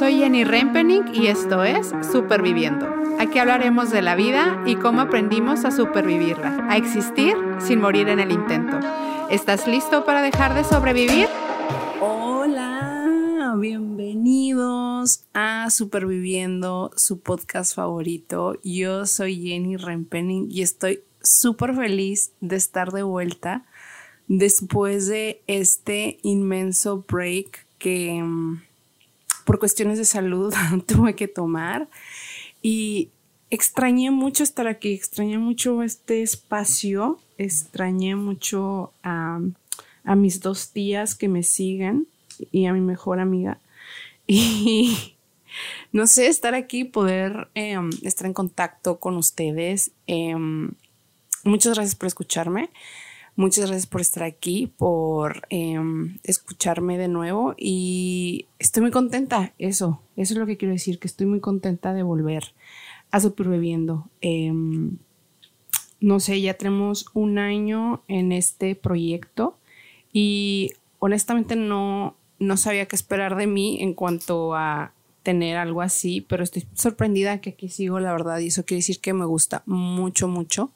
Soy Jenny Rempening y esto es Superviviendo. Aquí hablaremos de la vida y cómo aprendimos a supervivirla, a existir sin morir en el intento. ¿Estás listo para dejar de sobrevivir? Hola, bienvenidos a Superviviendo, su podcast favorito. Yo soy Jenny Rempening y estoy súper feliz de estar de vuelta después de este inmenso break que mm, por cuestiones de salud tuve que tomar y extrañé mucho estar aquí, extrañé mucho este espacio, extrañé mucho a, mis dos tías que me siguen y a mi mejor amiga. Y no sé, estar aquí, poder em, estar en contacto con ustedes. Em, muchas gracias por escucharme. Muchas gracias por estar aquí, por em, escucharme de nuevo y estoy muy contenta, eso, eso es lo que quiero decir, que estoy muy contenta de volver a Superviviendo. Em, no sé, ya tenemos un año en este proyecto y honestamente no, no sabía qué esperar de mí en cuanto a tener algo así, pero estoy sorprendida que aquí sigo, la verdad, y eso quiere decir que me gusta mucho, mucho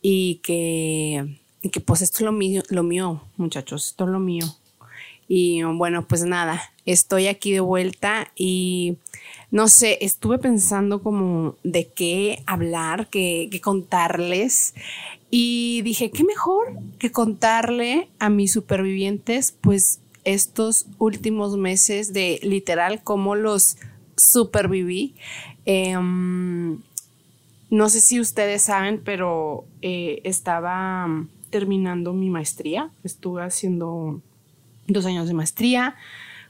y que y que pues esto es lo mío, lo mío, muchachos, esto es lo mío. Y bueno, pues nada, estoy aquí de vuelta y no sé, estuve pensando como de qué hablar, qué, qué contarles y dije, ¿qué mejor que contarle a mis supervivientes pues estos últimos meses de literal cómo los superviví. Em, no sé si ustedes saben, pero eh, estaba terminando mi maestría. Estuve haciendo dos años de maestría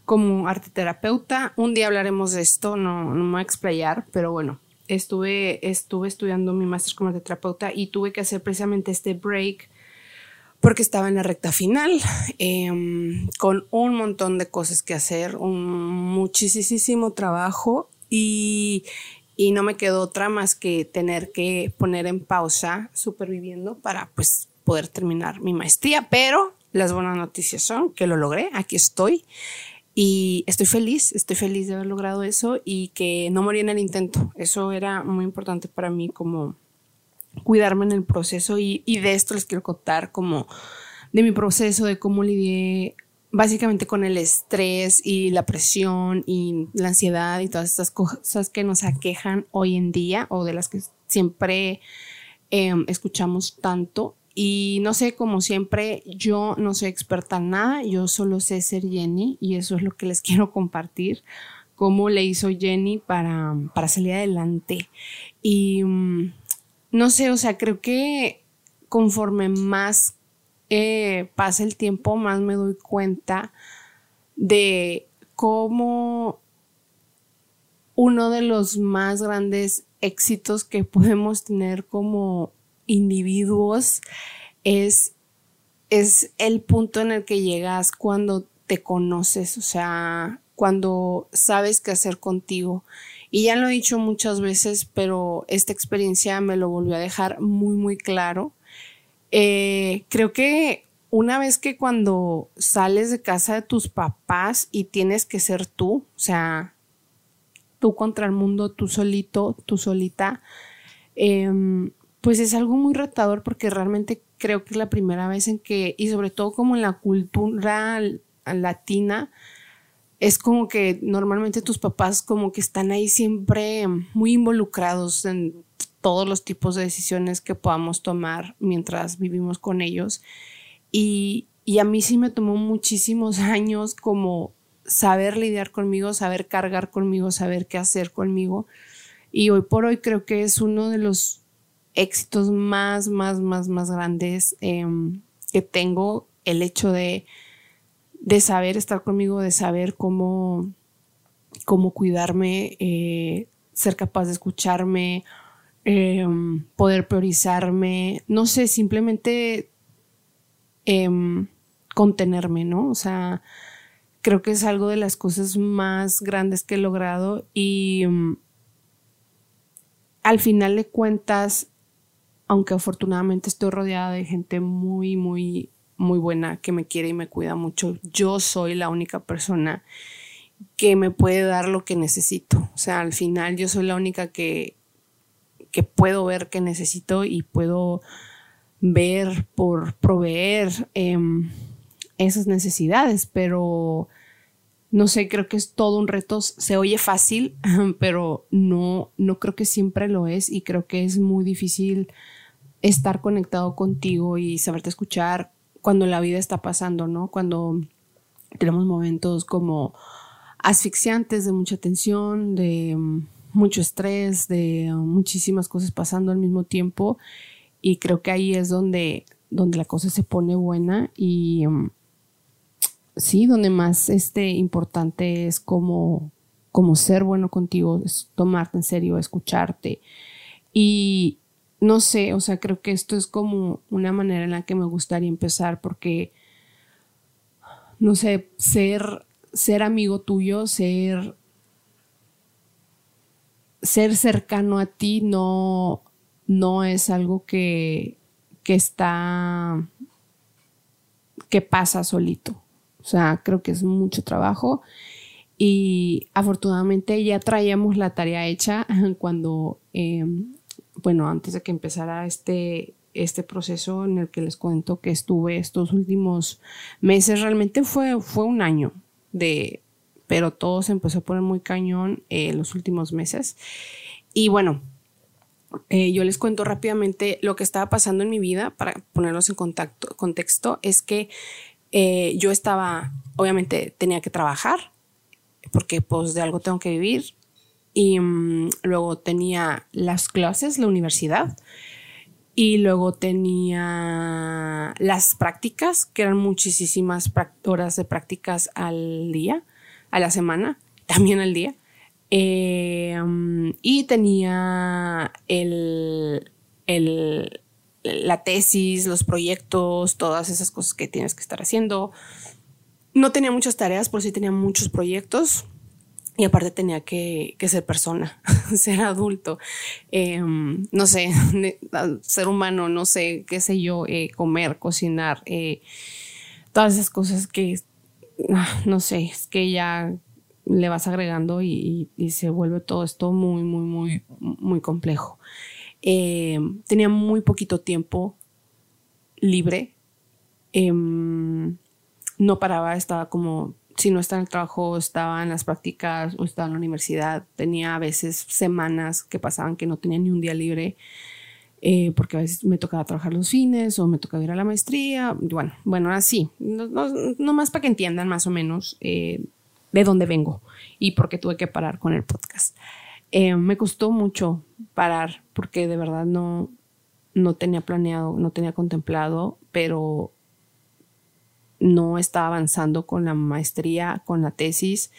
como arte terapeuta. Un día hablaremos de esto, no, no me voy a explayar, pero bueno, estuve, estuve estudiando mi máster como arte terapeuta y tuve que hacer precisamente este break porque estaba en la recta final, em, con un montón de cosas que hacer, un muchísimo trabajo y, y no me quedó otra más que tener que poner en pausa superviviendo para pues poder terminar mi maestría, pero las buenas noticias son que lo logré, aquí estoy y estoy feliz, estoy feliz de haber logrado eso y que no morí en el intento. Eso era muy importante para mí como cuidarme en el proceso y, de esto les quiero contar como de mi proceso, de cómo lidié básicamente con el estrés y la presión y la ansiedad y todas estas cosas que nos aquejan hoy en día o de las que siempre em, escuchamos tanto y no sé, como siempre, yo no soy experta en nada, yo solo sé ser Jenny y eso es lo que les quiero compartir, cómo le hizo Jenny para, para salir adelante. Y mm, no sé, o sea, creo que conforme más eh, pasa el tiempo, más me doy cuenta de cómo uno de los más grandes éxitos que podemos tener como individuos es, es el punto en el que llegas cuando te conoces, o sea, cuando sabes qué hacer contigo. Y ya lo he dicho muchas veces, pero esta experiencia me lo volvió a dejar muy, muy claro. Eh, creo que una vez que cuando sales de casa de tus papás y tienes que ser tú, o sea, tú contra el mundo, tú solito, tú solita, em, pues es algo muy retador porque realmente creo que es la primera vez en que, y sobre todo como en la cultura latina, es como que normalmente tus papás como que están ahí siempre muy involucrados en todos los tipos de decisiones que podamos tomar mientras vivimos con ellos. Y, y a mí sí me tomó muchísimos años como saber lidiar conmigo, saber cargar conmigo, saber qué hacer conmigo. Y hoy por hoy creo que es uno de los éxitos más, más, más, más grandes em, que tengo, el hecho de, de, saber estar conmigo, de saber cómo, cómo cuidarme, eh, ser capaz de escucharme, em, poder priorizarme, no sé, simplemente em, contenerme, ¿no? O sea, creo que es algo de las cosas más grandes que he logrado y al final de cuentas aunque afortunadamente estoy rodeada de gente muy, muy, muy buena que me quiere y me cuida mucho, yo soy la única persona que me puede dar lo que necesito. O sea, al final yo soy la única que, que puedo ver que necesito y puedo ver por proveer em, esas necesidades, pero no sé, creo que es todo un reto. Se oye fácil, pero no, no creo que siempre lo es y creo que es muy difícil estar conectado contigo y saberte escuchar cuando la vida está pasando, ¿no? Cuando tenemos momentos como asfixiantes de mucha tensión, de mm, mucho estrés, de muchísimas cosas pasando al mismo tiempo y creo que ahí es donde, donde la cosa se pone buena y mm, sí, donde más este, importante es como, como ser bueno contigo, es tomarte en serio, escucharte. Y no sé, o sea, creo que esto es como una manera en la que me gustaría empezar porque, no sé, ser, ser amigo tuyo, ser, ser cercano a ti no, no es algo que, que está, que pasa solito. O sea, creo que es mucho trabajo y afortunadamente ya traíamos la tarea hecha cuando, em, bueno, antes de que empezara este, este proceso en el que les cuento que estuve estos últimos meses, realmente fue, fue un año de, pero todo se empezó a poner muy cañón eh, los últimos meses. Y bueno, eh, yo les cuento rápidamente lo que estaba pasando en mi vida para ponerlos en contacto, contexto, es que eh, yo estaba, obviamente tenía que trabajar, porque pues de algo tengo que vivir. Y mm, luego tenía las clases, la universidad. Y luego tenía las prácticas, que eran muchísimas horas de prácticas al día, a la semana, también al día. Mm, y tenía el, el, la tesis, los proyectos, todas esas cosas que tienes que estar haciendo. No tenía muchas tareas, por sí tenía muchos proyectos. Y aparte tenía que, ser persona, ser adulto, em, no sé, ser humano, no sé, qué sé yo, eh, comer, cocinar, eh, todas esas cosas que, ah, no sé, es que ya le vas agregando y, se vuelve todo esto muy, muy, muy, muy complejo. Eh, tenía muy poquito tiempo libre. Em, no paraba, estaba como, si no estaba en el trabajo, estaba en las prácticas o estaba en la universidad. Tenía a veces semanas que pasaban que no tenía ni un día libre. Eh, porque a veces me tocaba trabajar los fines o me tocaba ir a la maestría. Bueno, bueno, así, no, no, más para que entiendan más o menos eh, de dónde vengo y por qué tuve que parar con el podcast. Eh, me costó mucho parar porque de verdad no, no tenía planeado, no tenía contemplado, pero no estaba avanzando con la maestría, con la tesis.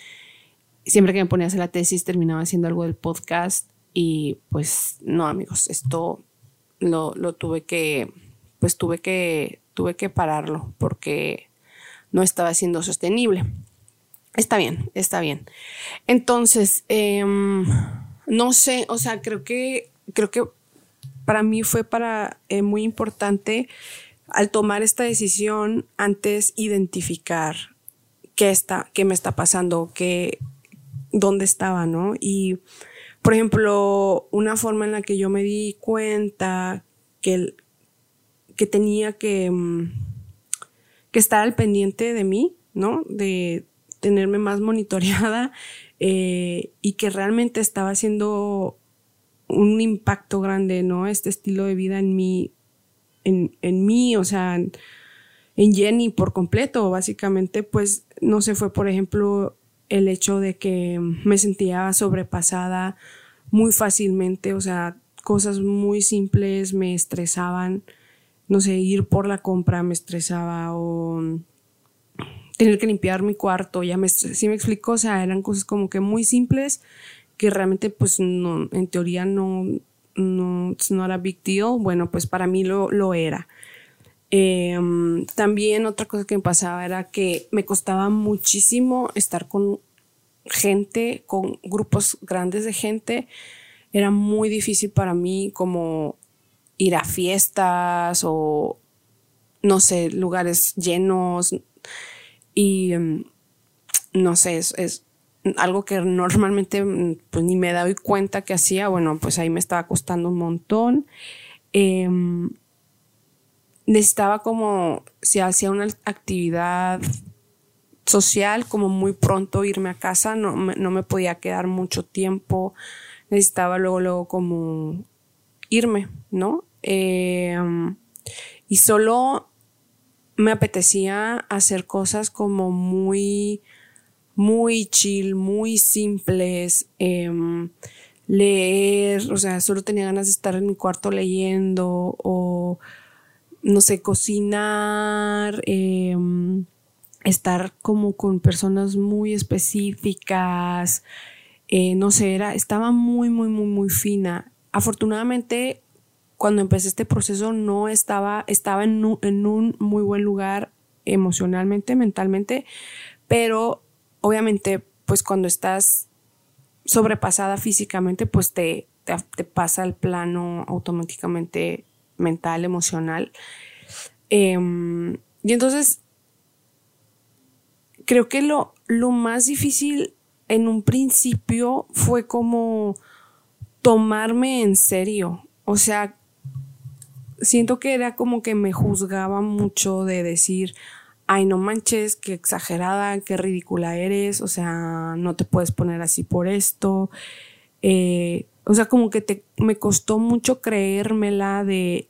Siempre que me ponía a hacer la tesis terminaba haciendo algo del podcast y pues no amigos, esto lo, lo tuve que, pues tuve que, tuve que pararlo porque no estaba siendo sostenible. Está bien, está bien. Entonces, em, no sé, o sea, creo que, creo que para mí fue para eh, muy importante al tomar esta decisión antes identificar qué está, qué me está pasando, qué, dónde estaba, ¿no? Y, por ejemplo, una forma en la que yo me di cuenta que, que tenía que, mm, que estar al pendiente de mí, ¿no? De, tenerme más monitoreada eh, y que realmente estaba haciendo un impacto grande, ¿no? Este estilo de vida en mí, en, en mí, o sea, en, Jenny por completo, básicamente, pues no se fue, por ejemplo, el hecho de que me sentía sobrepasada muy fácilmente, o sea, cosas muy simples me estresaban, no sé, ir por la compra me estresaba o tener que limpiar mi cuarto, ya me, sí me explico, o sea, eran cosas como que muy simples que realmente pues no, en teoría no, no, no era big deal, bueno, pues para mí lo, lo era. Em, también otra cosa que me pasaba era que me costaba muchísimo estar con gente, con grupos grandes de gente. Era muy difícil para mí como ir a fiestas o, no sé, lugares llenos. Y em, no sé, es, algo que normalmente pues ni me doy cuenta que hacía, bueno, pues ahí me estaba costando un montón. Em, necesitaba como, si hacía una actividad social, como muy pronto irme a casa, no me, no me podía quedar mucho tiempo, necesitaba luego, luego como irme, ¿no? Em, y solo me apetecía hacer cosas como muy, muy chill, muy simples, em, leer, o sea, solo tenía ganas de estar en mi cuarto leyendo o, no sé, cocinar, em, estar como con personas muy específicas, eh, no sé, era, estaba muy, muy, muy, muy fina. Afortunadamente, cuando empecé este proceso no estaba, estaba en un, en un muy buen lugar emocionalmente, mentalmente, pero obviamente, pues cuando estás sobrepasada físicamente, pues te, te, pasa el plano automáticamente mental, emocional. Em, y entonces, creo que lo, lo más difícil en un principio fue como tomarme en serio. O sea, siento que era como que me juzgaba mucho de decir, ay, no manches, qué exagerada, qué ridícula eres, o sea, no te puedes poner así por esto. Eh, o sea, como que me costó mucho creérmela de,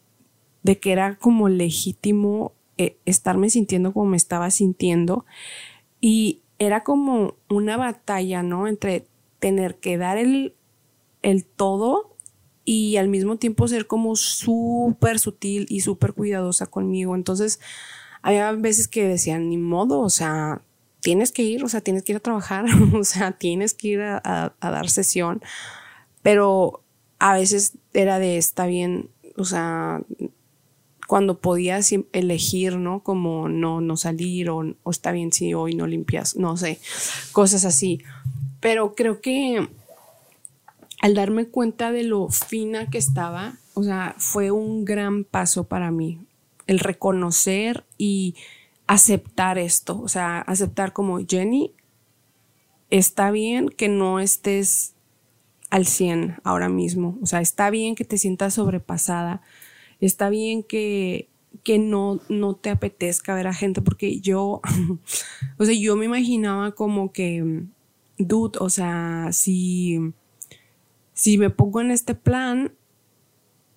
de que era como legítimo eh, estarme sintiendo como me estaba sintiendo. Y era como una batalla, ¿no? Entre tener que dar el, el todo y al mismo tiempo ser como súper sutil y súper cuidadosa conmigo. Entonces, había veces que decían, ni modo, o sea, tienes que ir, o sea, tienes que ir a trabajar, o sea, tienes que ir a, dar sesión, pero a veces era de, está bien, o sea, cuando podías elegir, ¿no? Como no, no salir o, o está bien si hoy no limpias, no sé, cosas así. Pero creo que al darme cuenta de lo fina que estaba, o sea, fue un gran paso para mí, el reconocer y aceptar esto, o sea, aceptar como Jenny, está bien que no estés al 100 ahora mismo, o sea, está bien que te sientas sobrepasada, está bien que, que no, no te apetezca ver a gente, porque yo, o sea, yo me imaginaba como que, dude, o sea, si si me pongo en este plan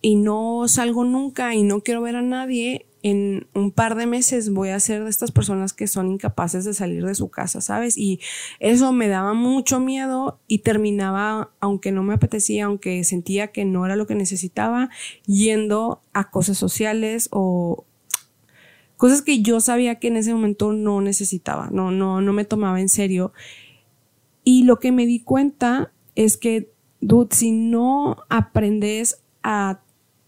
y no salgo nunca y no quiero ver a nadie, en un par de meses voy a ser de estas personas que son incapaces de salir de su casa, ¿sabes? Y eso me daba mucho miedo y terminaba, aunque no me apetecía, aunque sentía que no era lo que necesitaba, yendo a cosas sociales o cosas que yo sabía que en ese momento no necesitaba, no, no, no me tomaba en serio. Y lo que me di cuenta es que dude, si no aprendes a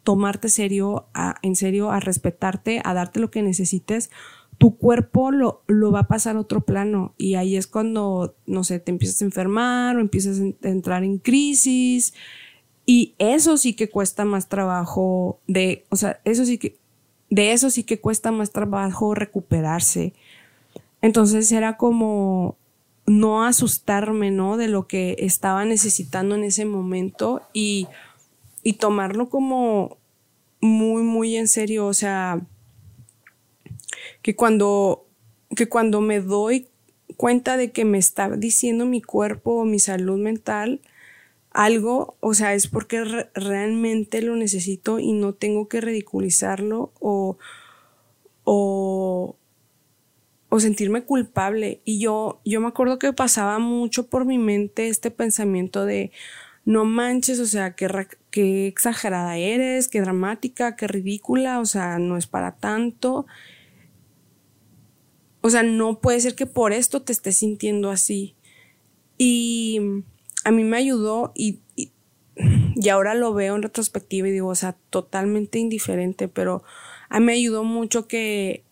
tomarte serio, en serio, a respetarte, a darte lo que necesites, tu cuerpo lo, lo, va a pasar a otro plano y ahí es cuando, no sé, te empiezas a enfermar o empiezas a entrar en crisis y eso sí que cuesta más trabajo de, o sea, eso sí que, de eso sí que cuesta más trabajo recuperarse. Entonces era como, no asustarme, ¿no? De lo que estaba necesitando en ese momento y, y tomarlo como muy, muy en serio. O sea, que cuando, que cuando me doy cuenta de que me está diciendo mi cuerpo o mi salud mental algo, o sea, es porque realmente lo necesito y no tengo que ridiculizarlo o, o, o sentirme culpable. Y yo, yo me acuerdo que pasaba mucho por mi mente este pensamiento de no manches, o sea, qué, qué exagerada eres, qué dramática, qué ridícula, o sea, no es para tanto. O sea, no puede ser que por esto te estés sintiendo así. Y a mí me ayudó y, y, ahora lo veo en retrospectiva y digo, o sea, totalmente indiferente, pero a mí me ayudó mucho que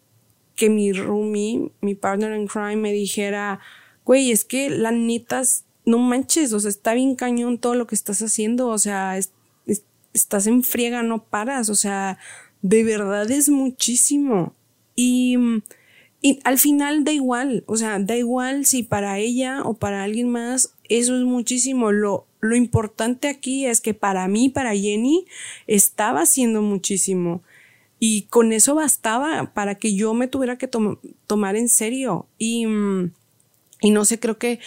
que mi roomie, mi partner in crime, me dijera, güey, es que la neta, no manches, o sea, está bien cañón todo lo que estás haciendo, o sea, estás en friega, no paras, o sea, de verdad es muchísimo. Y, y al final da igual, o sea, da igual si para ella o para alguien más, eso es muchísimo. Lo, lo importante aquí es que para mí, para Jenny, estaba haciendo muchísimo. Y con eso bastaba para que yo me tuviera que tomar en serio. Y, y no sé, creo que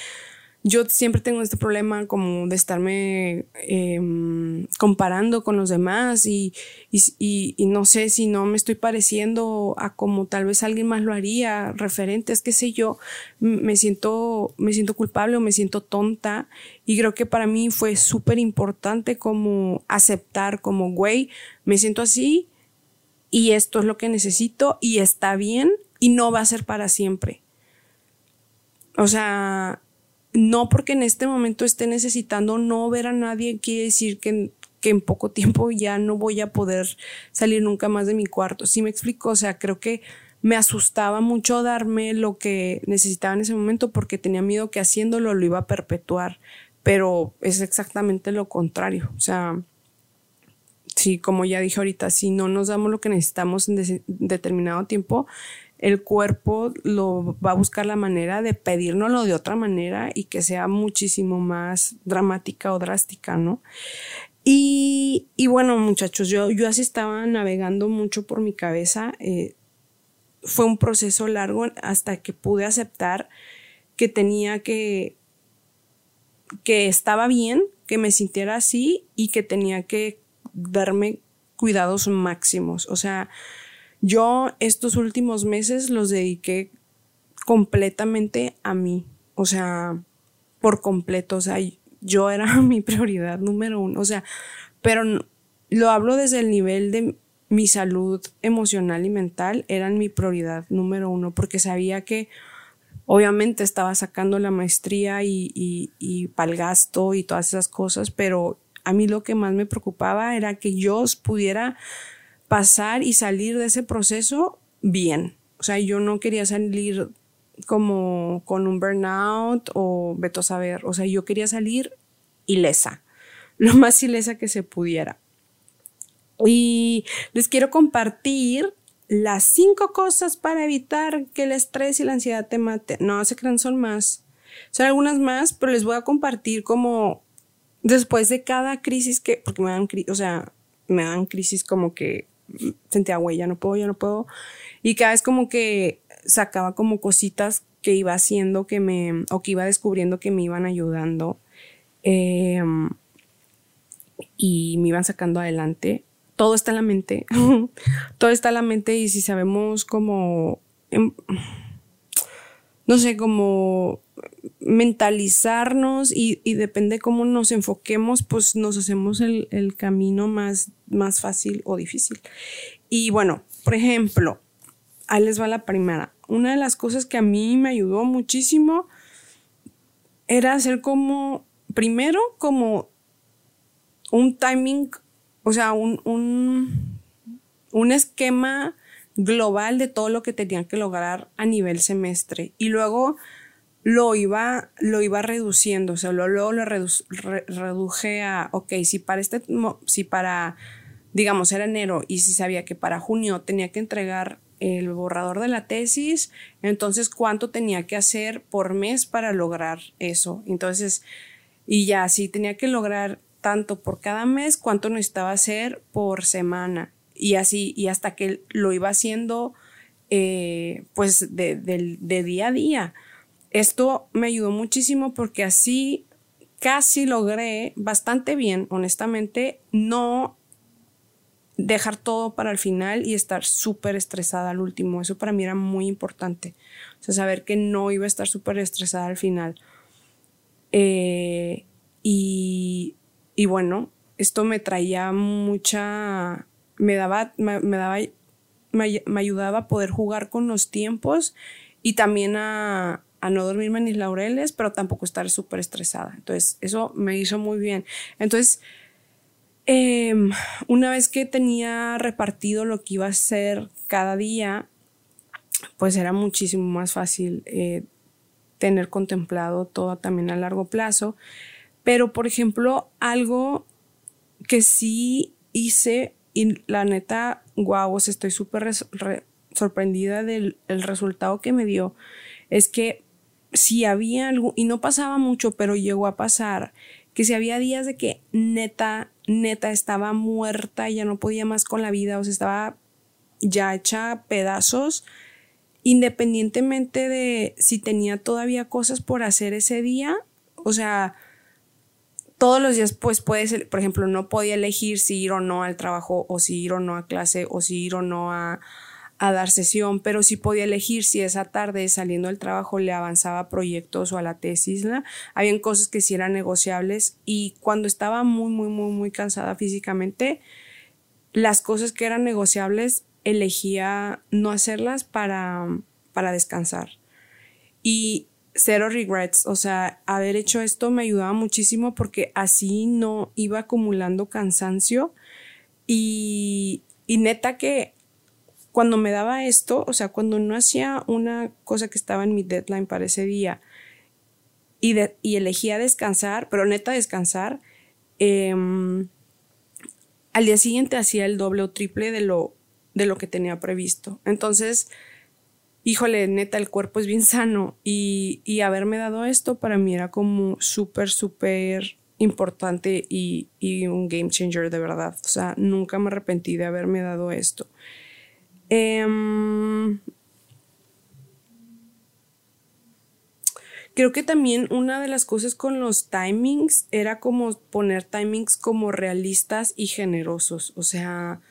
yo siempre tengo este problema como de estarme em, comparando con los demás y, no sé si no me estoy pareciendo a como tal vez alguien más lo haría, referentes, qué sé yo, me siento, me siento culpable o me siento tonta y creo que para mí fue súper importante como aceptar como, güey, me siento así y esto es lo que necesito y está bien y no va a ser para siempre. O sea, no porque en este momento esté necesitando no ver a nadie quiere decir que, que en poco tiempo ya no voy a poder salir nunca más de mi cuarto. ¿Sí me explico? O sea, creo que me asustaba mucho darme lo que necesitaba en ese momento porque tenía miedo que haciéndolo lo iba a perpetuar, pero es exactamente lo contrario. O sea, sí, como ya dije ahorita, si no nos damos lo que necesitamos en determinado tiempo, el cuerpo lo va a buscar la manera de pedírnoslo de otra manera y que sea muchísimo más dramática o drástica, ¿no? Y, bueno, muchachos, yo, yo así estaba navegando mucho por mi cabeza. Eh, fue un proceso largo hasta que pude aceptar que tenía que, que estaba bien, que me sintiera así y que tenía que darme cuidados máximos. O sea, yo estos últimos meses los dediqué completamente a mí, o sea, por completo, o sea, yo era mi prioridad número uno, o sea, pero lo hablo desde el nivel de mi salud emocional y mental, eran mi prioridad número uno, porque sabía que obviamente estaba sacando la maestría y, y, y para el gasto y todas esas cosas, pero a mí lo que más me preocupaba era que yo pudiera pasar y salir de ese proceso bien. O sea, yo no quería salir como con un burnout o veto saber. O sea, yo quería salir ilesa, lo más ilesa que se pudiera. Y les quiero compartir las cinco cosas para evitar que el estrés y la ansiedad te maten. No, se crean, son más. Son algunas más, pero les voy a compartir como después de cada crisis que, porque me dan, o sea, me dan crisis como que sentía, güey, ya no puedo, ya no puedo. Y cada vez como que sacaba como cositas que iba haciendo que me, o que iba descubriendo que me iban ayudando em, y me iban sacando adelante. Todo está en la mente, todo está en la mente y si sabemos como, em, no sé, como mentalizarnos y, depende cómo nos enfoquemos, pues nos hacemos el, camino más, más fácil o difícil. Y bueno, por ejemplo, ahí les va la primera. Una de las cosas que a mí me ayudó muchísimo era hacer como, primero, como un timing, o sea, un, un, un esquema global de todo lo que tenía que lograr a nivel semestre. Y luego lo iba, lo iba reduciendo, o sea, luego lo, reduje a, ok, si para este, si para, digamos, era enero y si sabía que para junio tenía que entregar el borrador de la tesis, entonces cuánto tenía que hacer por mes para lograr eso. Entonces, y ya, si tenía que lograr tanto por cada mes, cuánto necesitaba hacer por semana. Y así, y hasta que lo iba haciendo, eh, pues, de, de día a día. Esto me ayudó muchísimo porque así casi logré bastante bien, honestamente, no dejar todo para el final y estar súper estresada al último. Eso para mí era muy importante. O sea, saber que no iba a estar súper estresada al final. Eh, y, y, bueno, esto me traía mucha, me daba, me, daba, me, me ayudaba a poder jugar con los tiempos y también a, a no dormirme mis laureles, pero tampoco estar súper estresada. Entonces, eso me hizo muy bien. Entonces, em, una vez que tenía repartido lo que iba a hacer cada día, pues era muchísimo más fácil eh, tener contemplado todo también a largo plazo. Pero, por ejemplo, algo que sí hice y la neta, guau, estoy súper sorprendida del resultado que me dio es que si había algo, y no pasaba mucho, pero llegó a pasar, que si había días de que neta, neta estaba muerta ya no podía más con la vida, o sea, estaba ya hecha pedazos, independientemente de si tenía todavía cosas por hacer ese día, o sea, todos los días pues puede ser, por ejemplo, no podía elegir si ir o no al trabajo o si ir o no a clase o si ir o no a, a dar sesión, pero sí podía elegir si esa tarde saliendo del trabajo le avanzaba proyectos o a la tesis. ¿no? Habían cosas que sí eran negociables y cuando estaba muy, muy, muy, muy cansada físicamente, las cosas que eran negociables elegía no hacerlas para, para descansar. Y cero regrets, o sea, haber hecho esto me ayudaba muchísimo porque así no iba acumulando cansancio y, y neta que cuando me daba esto, o sea, cuando no hacía una cosa que estaba en mi deadline para ese día y, elegía descansar, pero neta descansar, em, al día siguiente hacía el doble o triple de lo, de lo que tenía previsto. Entonces, híjole, neta, el cuerpo es bien sano y, y haberme dado esto para mí era como súper, súper importante y, y, un game changer de verdad. O sea, nunca me arrepentí de haberme dado esto. Em, creo que también una de las cosas con los timings era como poner timings como realistas y generosos. O sea,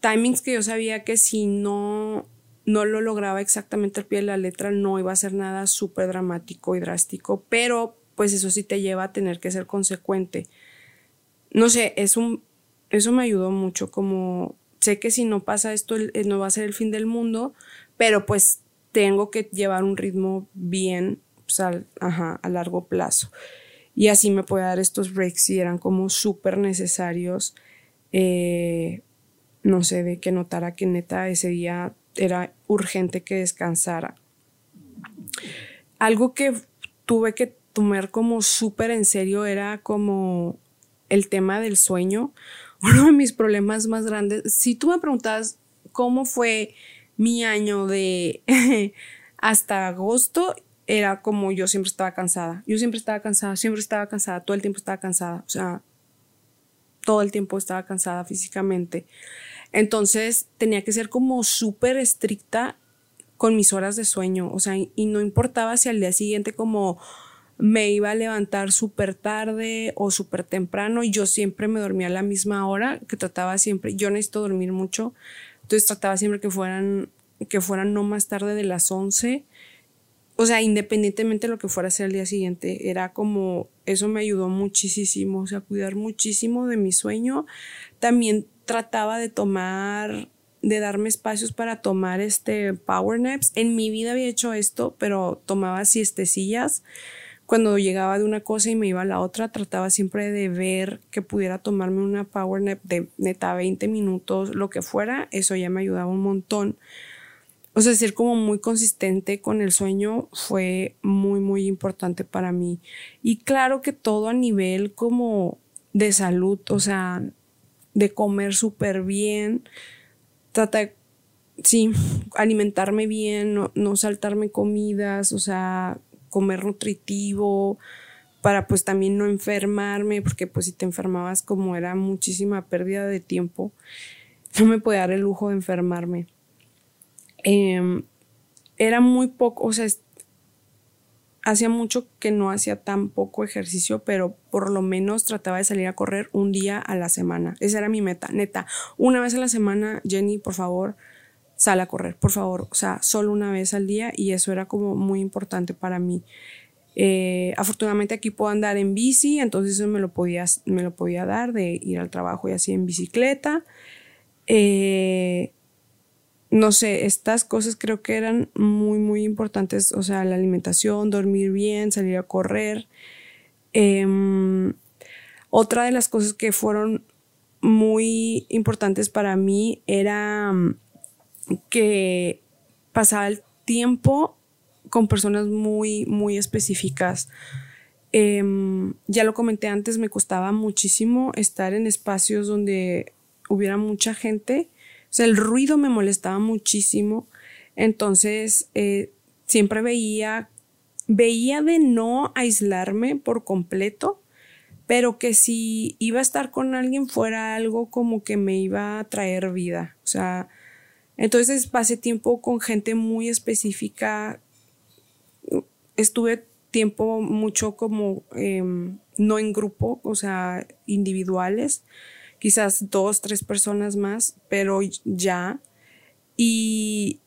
timings que yo sabía que si no, no lo lograba exactamente al pie de la letra no iba a ser nada súper dramático y drástico, pero pues eso sí te lleva a tener que ser consecuente. No sé, es un, eso me ayudó mucho como sé que si no pasa esto eh, no va a ser el fin del mundo, pero pues tengo que llevar un ritmo bien pues, a largo plazo. Y así me puede dar estos breaks y eran como súper necesarios. Eh, no sé, de que notara que neta ese día era urgente que descansara. Algo que tuve que tomar como súper en serio era como el tema del sueño uno de mis problemas más grandes, si tú me preguntas cómo fue mi año de hasta agosto, era como yo siempre estaba cansada. Yo siempre estaba cansada, siempre estaba cansada, todo el tiempo estaba cansada. O sea, todo el tiempo estaba cansada físicamente. Entonces tenía que ser como súper estricta con mis horas de sueño. O sea, y no importaba si al día siguiente como me iba a levantar súper tarde o súper temprano y yo siempre me dormía a la misma hora, que trataba siempre, yo necesito dormir mucho, entonces trataba siempre que fueran, que fueran no más tarde de las 11, o sea, independientemente de lo que fuera a ser el día siguiente, era como, eso me ayudó muchísimo, o sea, cuidar muchísimo de mi sueño, también trataba de tomar de darme espacios para tomar este power naps. En mi vida había hecho esto, pero tomaba siestecillas cuando llegaba de una cosa y me iba a la otra, trataba siempre de ver que pudiera tomarme una power nap de neta 20 minutos, lo que fuera, eso ya me ayudaba un montón. O sea, ser como muy consistente con el sueño fue muy, muy importante para mí. Y claro que todo a nivel como de salud, o sea, de comer súper bien, trata sí, alimentarme bien, no, no saltarme comidas, o sea, comer nutritivo, para pues también no enfermarme, porque pues si te enfermabas como era muchísima pérdida de tiempo, no me podía dar el lujo de enfermarme. Em, era muy poco, o sea, hacía mucho que no hacía tan poco ejercicio, pero por lo menos trataba de salir a correr un día a la semana. Esa era mi meta, neta. Una vez a la semana, Jenny, por favor, sal a correr, por favor, o sea, solo una vez al día y eso era como muy importante para mí. Eh, afortunadamente aquí puedo andar en bici, entonces eso me lo podía, me lo podía dar de ir al trabajo y así en bicicleta. Eh, no sé, estas cosas creo que eran muy, muy importantes, o sea, la alimentación, dormir bien, salir a correr. Em, otra de las cosas que fueron muy importantes para mí era que pasaba el tiempo con personas muy, muy específicas. Em, ya lo comenté antes, me costaba muchísimo estar en espacios donde hubiera mucha gente. O sea, el ruido me molestaba muchísimo. Entonces, eh, siempre veía, veía de no aislarme por completo, pero que si iba a estar con alguien fuera algo como que me iba a traer vida. O sea, entonces pasé tiempo con gente muy específica. Estuve tiempo mucho como em, no en grupo, o sea, individuales, quizás dos, tres personas más, pero ya. Y,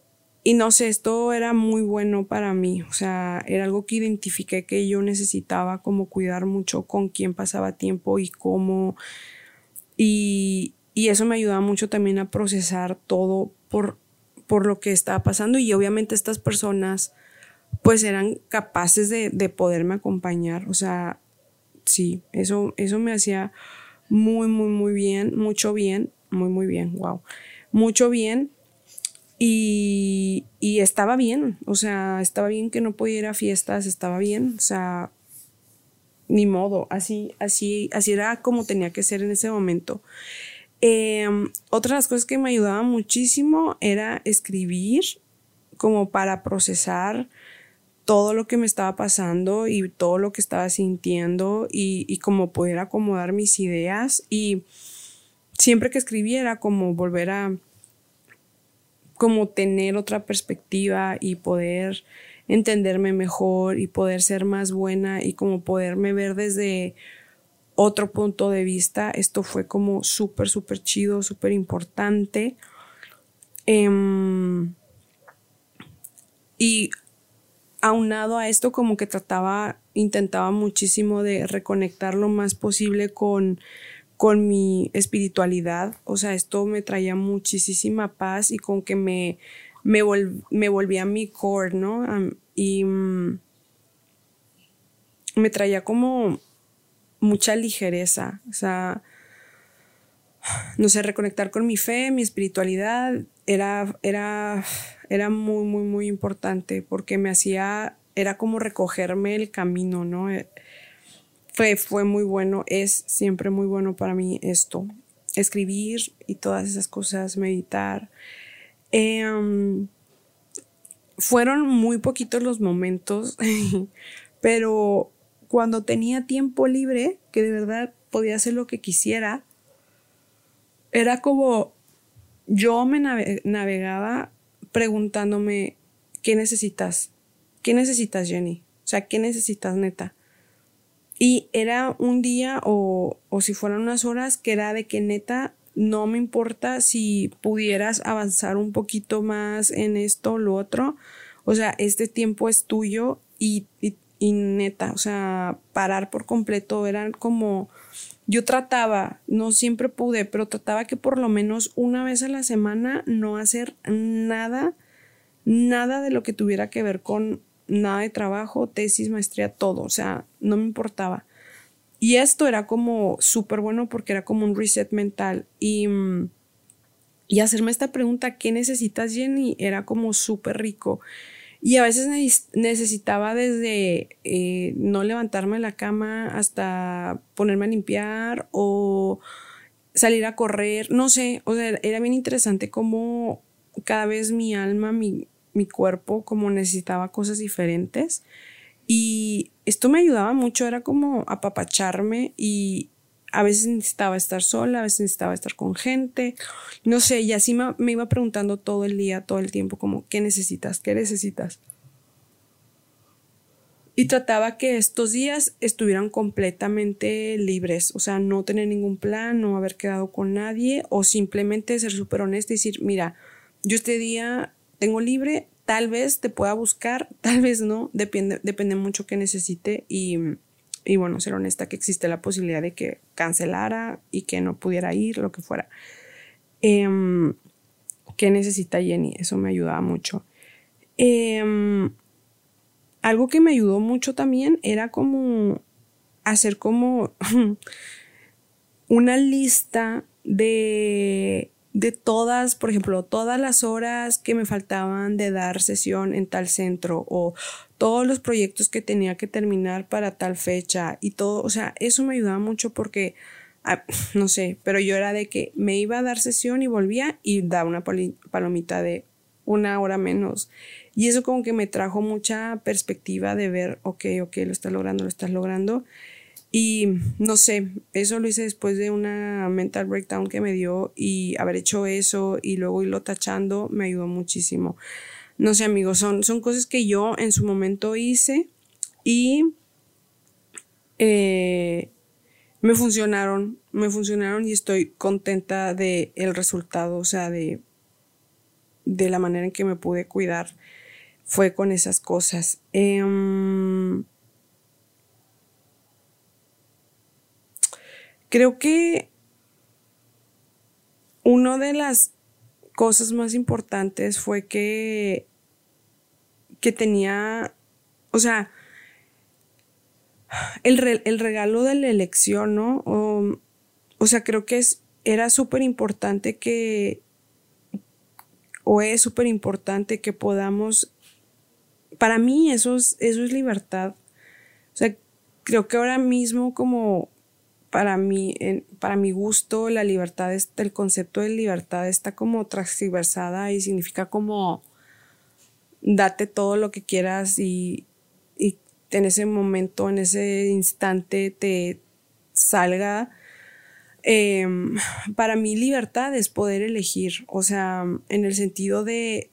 y no sé, esto era muy bueno para mí, o sea, era algo que identifiqué que yo necesitaba como cuidar mucho con quién pasaba tiempo y cómo. Y, y eso me ayudaba mucho también a procesar todo por, por lo que estaba pasando y obviamente estas personas pues eran capaces de, de poderme acompañar, o sea, sí, eso, eso me hacía muy, muy, muy bien, mucho bien, muy, muy bien, wow, mucho bien. Y, y, estaba bien, o sea, estaba bien que no podía ir a fiestas, estaba bien, o sea, ni modo, así, así, así era como tenía que ser en ese momento. Eh, otra de las cosas que me ayudaba muchísimo era escribir, como para procesar todo lo que me estaba pasando y todo lo que estaba sintiendo y, y como poder acomodar mis ideas. Y siempre que escribiera como volver a como tener otra perspectiva y poder entenderme mejor y poder ser más buena y como poderme ver desde otro punto de vista. Esto fue como súper, súper chido, súper importante. Em, y aunado a esto como que trataba, intentaba muchísimo de reconectar lo más posible con, con mi espiritualidad. O sea, esto me traía muchísima paz y con que me, me, me volvía mi core, ¿no? y mm, me traía como mucha ligereza. O sea, no sé, reconectar con mi fe, mi espiritualidad, era, era era muy, muy, muy importante porque me hacía, era como recogerme el camino, ¿no? Eh, fue, fue muy bueno, es siempre muy bueno para mí esto, escribir y todas esas cosas, meditar. Em, fueron muy poquitos los momentos, pero cuando tenía tiempo libre, que de verdad podía hacer lo que quisiera, era como yo me navegaba preguntándome, ¿qué necesitas? ¿Qué necesitas, Jenny? O sea, ¿qué necesitas, neta? Y era un día o, o si fueran unas horas que era de que neta no me importa si pudieras avanzar un poquito más en esto o lo otro. O sea, este tiempo es tuyo y, y, y, neta, o sea, parar por completo era como, yo trataba, no siempre pude, pero trataba que por lo menos una vez a la semana no hacer nada, nada de lo que tuviera que ver con nada de trabajo, tesis, maestría, todo, o sea, no me importaba. Y esto era como súper bueno porque era como un reset mental y, y hacerme esta pregunta, ¿qué necesitas Jenny? Era como súper rico. Y a veces necesitaba desde eh, no levantarme de la cama hasta ponerme a limpiar o salir a correr, no sé, o sea, era bien interesante cómo cada vez mi alma, mi, mi cuerpo, como necesitaba cosas diferentes. Y esto me ayudaba mucho, era como apapacharme y, a veces necesitaba estar sola, a veces necesitaba estar con gente, no sé, y así me, iba preguntando todo el día, todo el tiempo, como, ¿qué necesitas? ¿Qué necesitas? Y trataba que estos días estuvieran completamente libres, o sea, no tener ningún plan, no haber quedado con nadie o simplemente ser súper honesta y decir, mira, yo este día tengo libre, tal vez te pueda buscar, tal vez no, depende, depende mucho que necesite y y bueno, ser honesta que existe la posibilidad de que cancelara y que no pudiera ir, lo que fuera. Em, ¿Qué necesita Jenny? Eso me ayudaba mucho. Em, algo que me ayudó mucho también era como hacer como una lista de de todas, por ejemplo, todas las horas que me faltaban de dar sesión en tal centro o todos los proyectos que tenía que terminar para tal fecha y todo, o sea, eso me ayudaba mucho porque ah, no sé, pero yo era de que me iba a dar sesión y volvía y daba una palomita de una hora menos. Y eso como que me trajo mucha perspectiva de ver, ok, ok, lo estás logrando, lo estás logrando. Y no sé, eso lo hice después de una mental breakdown que me dio y haber hecho eso y luego irlo tachando me ayudó muchísimo. No sé, amigos, son, son cosas que yo en su momento hice y eh, me funcionaron, me funcionaron y estoy contenta de resultado, o sea, de, de la manera en que me pude cuidar fue con esas cosas. Em, Creo que una de las cosas más importantes fue que, que tenía, o sea, el, regalo de la elección, ¿no? O, sea, creo que es, era súper importante que, o es súper importante que podamos, para mí eso es, eso es libertad. O sea, creo que ahora mismo como para mí, para mi gusto, la libertad, el concepto de libertad está como transversada y significa como date todo lo que quieras y, y en ese momento, en ese instante te salga. Em, para mí libertad es poder elegir, o sea, en el sentido de,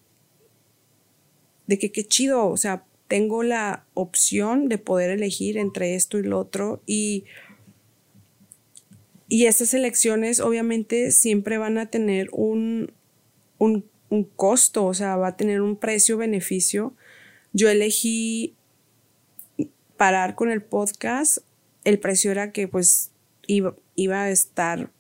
de que qué chido, o sea, tengo la opción de poder elegir entre esto y lo otro y y estas elecciones obviamente siempre van a tener un, un, costo, o sea, va a tener un precio-beneficio. Yo elegí parar con el podcast, el precio era que pues iba, iba a estar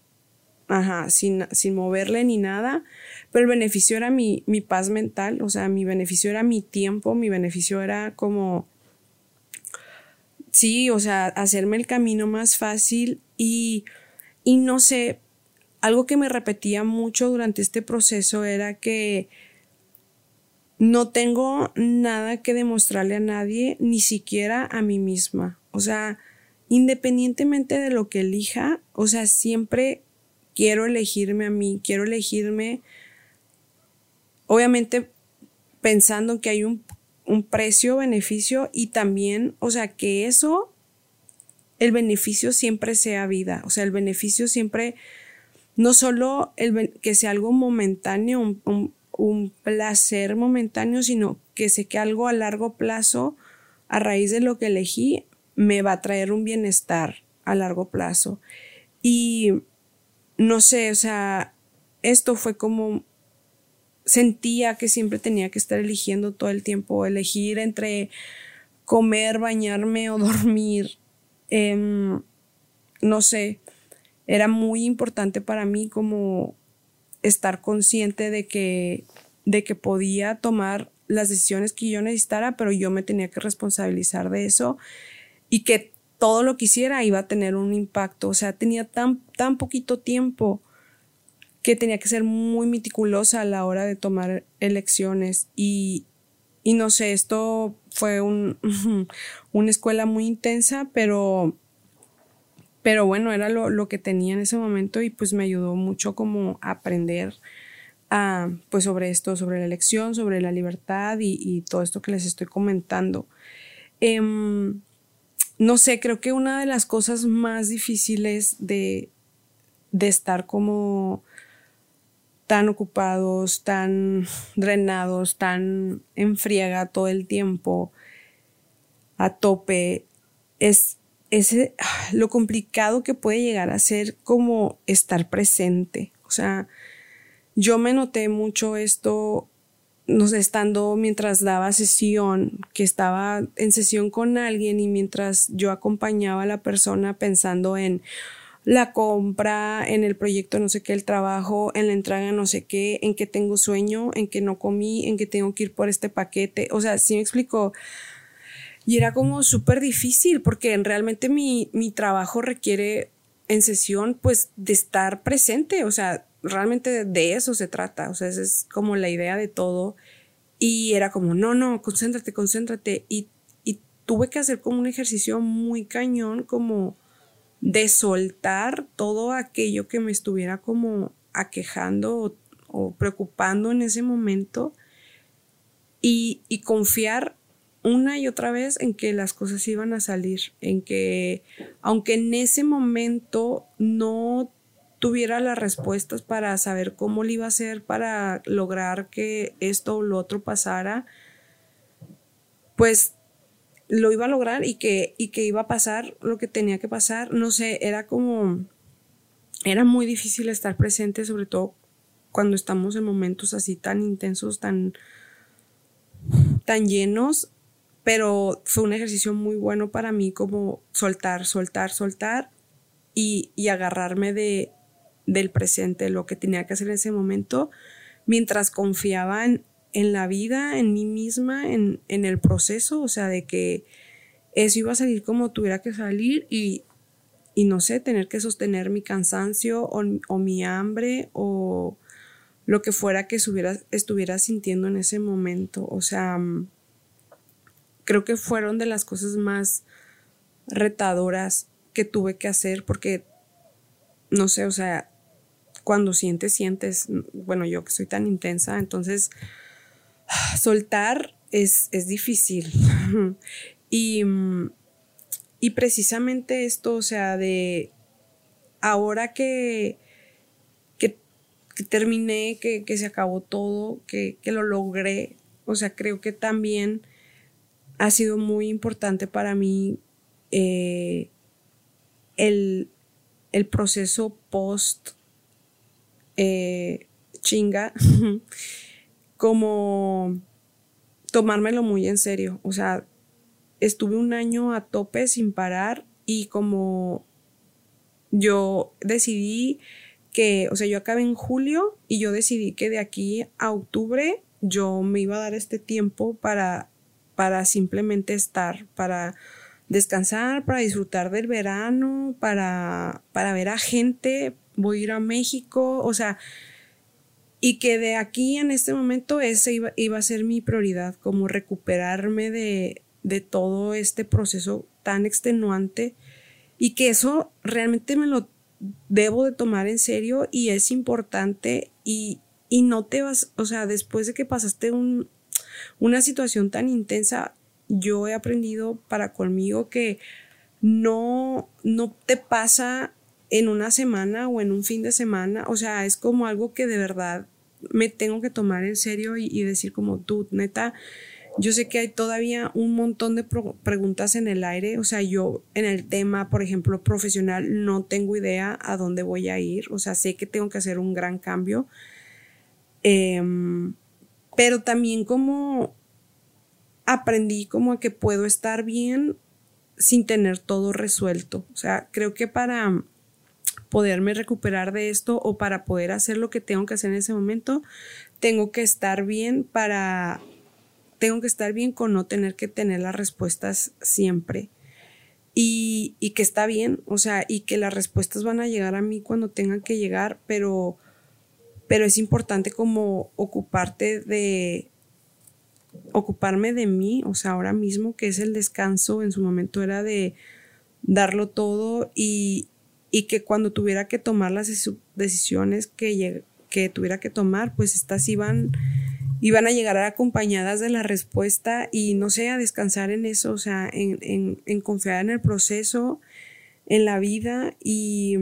ajá, sin, sin, moverle ni nada, pero el beneficio era mi, mi paz mental, o sea, mi beneficio era mi tiempo, mi beneficio era como, sí, o sea, hacerme el camino más fácil y y no sé, algo que me repetía mucho durante este proceso era que no tengo nada que demostrarle a nadie, ni siquiera a mí misma. O sea, independientemente de lo que elija, o sea, siempre quiero elegirme a mí, quiero elegirme, obviamente pensando que hay un, un precio, beneficio y también, o sea, que eso el beneficio siempre sea vida, o sea, el beneficio siempre, no solo el, que sea algo momentáneo, un, placer momentáneo, sino que sé que algo a largo plazo, a raíz de lo que elegí, me va a traer un bienestar a largo plazo. Y no sé, o sea, esto fue como sentía que siempre tenía que estar eligiendo todo el tiempo, elegir entre comer, bañarme o dormir, Em, no sé, era muy importante para mí como estar consciente de que, de que podía tomar las decisiones que yo necesitara, pero yo me tenía que responsabilizar de eso y que todo lo que hiciera iba a tener un impacto. O sea, tenía tan, tan poquito tiempo que tenía que ser muy meticulosa a la hora de tomar elecciones y, y no sé, esto fue un, una escuela muy intensa, pero, pero bueno, era lo, que tenía en ese momento y pues me ayudó mucho como a aprender a, pues sobre esto, sobre la elección, sobre la libertad y, todo esto que les estoy comentando. Em, no sé, creo que una de las cosas más difíciles de, de estar como tan ocupados, tan drenados, tan en friega todo el tiempo, a tope, es ese, lo complicado que puede llegar a ser como estar presente. O sea, yo me noté mucho esto, no sé, estando mientras daba sesión, que estaba en sesión con alguien y mientras yo acompañaba a la persona pensando en, la compra, en el proyecto no sé qué, el trabajo, en la entrega no sé qué, en que tengo sueño, en que no comí, en que tengo que ir por este paquete. O sea, sí me explicó. Y era como súper difícil porque realmente mi, mi trabajo requiere en sesión pues de estar presente. O sea, realmente de eso se trata. O sea, esa es como la idea de todo. Y era como, no, no, concéntrate, concéntrate. Y, y tuve que hacer como un ejercicio muy cañón, como de soltar todo aquello que me estuviera como aquejando o, preocupando en ese momento y, y, confiar una y otra vez en que las cosas iban a salir, en que aunque en ese momento no tuviera las respuestas para saber cómo le iba a hacer para lograr que esto o lo otro pasara, pues lo iba a lograr y que, y que iba a pasar lo que tenía que pasar. No sé, era como, era muy difícil estar presente, sobre todo cuando estamos en momentos así tan intensos, tan, tan llenos, pero fue un ejercicio muy bueno para mí como soltar, soltar, soltar y, y agarrarme de, del presente, lo que tenía que hacer en ese momento, mientras confiaba en, en la vida, en mí misma, en, en, el proceso, o sea, de que eso iba a salir como tuviera que salir y, y no sé, tener que sostener mi cansancio o, o, mi hambre o lo que fuera que estuviera, sintiendo en ese momento. O sea, mm, creo que fueron de las cosas más retadoras que tuve que hacer porque, no sé, o sea, cuando sientes, sientes, bueno, yo que soy tan intensa, entonces soltar es, es difícil. y, y precisamente esto, o sea, de ahora que, que, terminé, que, que, se acabó todo, que, que lo logré, o sea, creo que también ha sido muy importante para mí eh, el, el, proceso post eh, chinga como tomármelo muy en serio. O sea, estuve un año a tope sin parar y como yo decidí que, o sea, yo acabé en julio y yo decidí que de aquí a octubre yo me iba a dar este tiempo para, para simplemente estar, para descansar, para disfrutar del verano, para, para ver a gente, voy a ir a México, o sea, y que de aquí en este momento ese iba, a ser mi prioridad, como recuperarme de, de, todo este proceso tan extenuante y que eso realmente me lo debo de tomar en serio y es importante y, y no te vas, o sea, después de que pasaste un, una situación tan intensa, yo he aprendido para conmigo que no, no te pasa en una semana o en un fin de semana. O sea, es como algo que de verdad me tengo que tomar en serio y, decir como tú, neta, yo sé que hay todavía un montón de preguntas en el aire. O sea, yo en el tema, por ejemplo, profesional, no tengo idea a dónde voy a ir. O sea, sé que tengo que hacer un gran cambio. Em, pero también como aprendí como a que puedo estar bien sin tener todo resuelto. O sea, creo que para poderme recuperar de esto o para poder hacer lo que tengo que hacer en ese momento, tengo que estar bien para, tengo que estar bien con no tener que tener las respuestas siempre. Y, y que está bien, o sea, y que las respuestas van a llegar a mí cuando tengan que llegar, pero, pero es importante como ocuparte de, ocuparme de mí, o sea, ahora mismo que es el descanso, en su momento era de darlo todo y, y que cuando tuviera que tomar las decisiones que, que tuviera que tomar, pues estas iban, iban a llegar acompañadas de la respuesta y no sé, a descansar en eso, o sea, en, en, en confiar en el proceso, en la vida y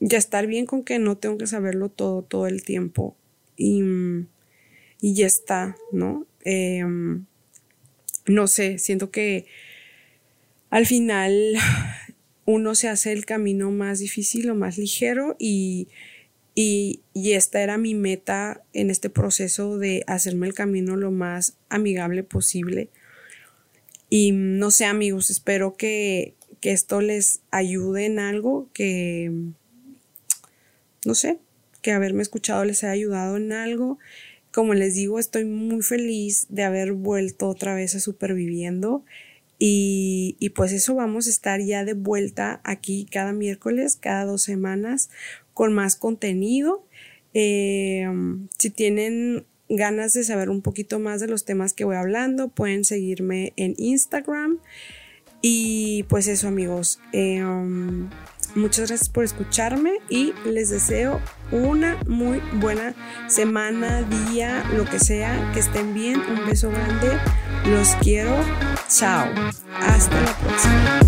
ya estar bien con que no tengo que saberlo todo, todo el tiempo y, y ya está, ¿no? Em, no sé, siento que al final uno se hace el camino más difícil o más ligero y, y, esta era mi meta en este proceso de hacerme el camino lo más amigable posible. Y no sé amigos, espero que, que esto les ayude en algo, que no sé, que haberme escuchado les haya ayudado en algo. Como les digo, estoy muy feliz de haber vuelto otra vez a Superviviendo. Y, y, pues eso vamos a estar ya de vuelta aquí cada miércoles, cada dos semanas, con más contenido. Eh, si tienen ganas de saber un poquito más de los temas que voy hablando, pueden seguirme en Instagram. Y pues eso amigos, um, Muchas gracias por escucharme y les deseo una muy buena semana, día, lo que sea. Que estén bien. Un beso grande. Los quiero. Chao. Hasta la próxima.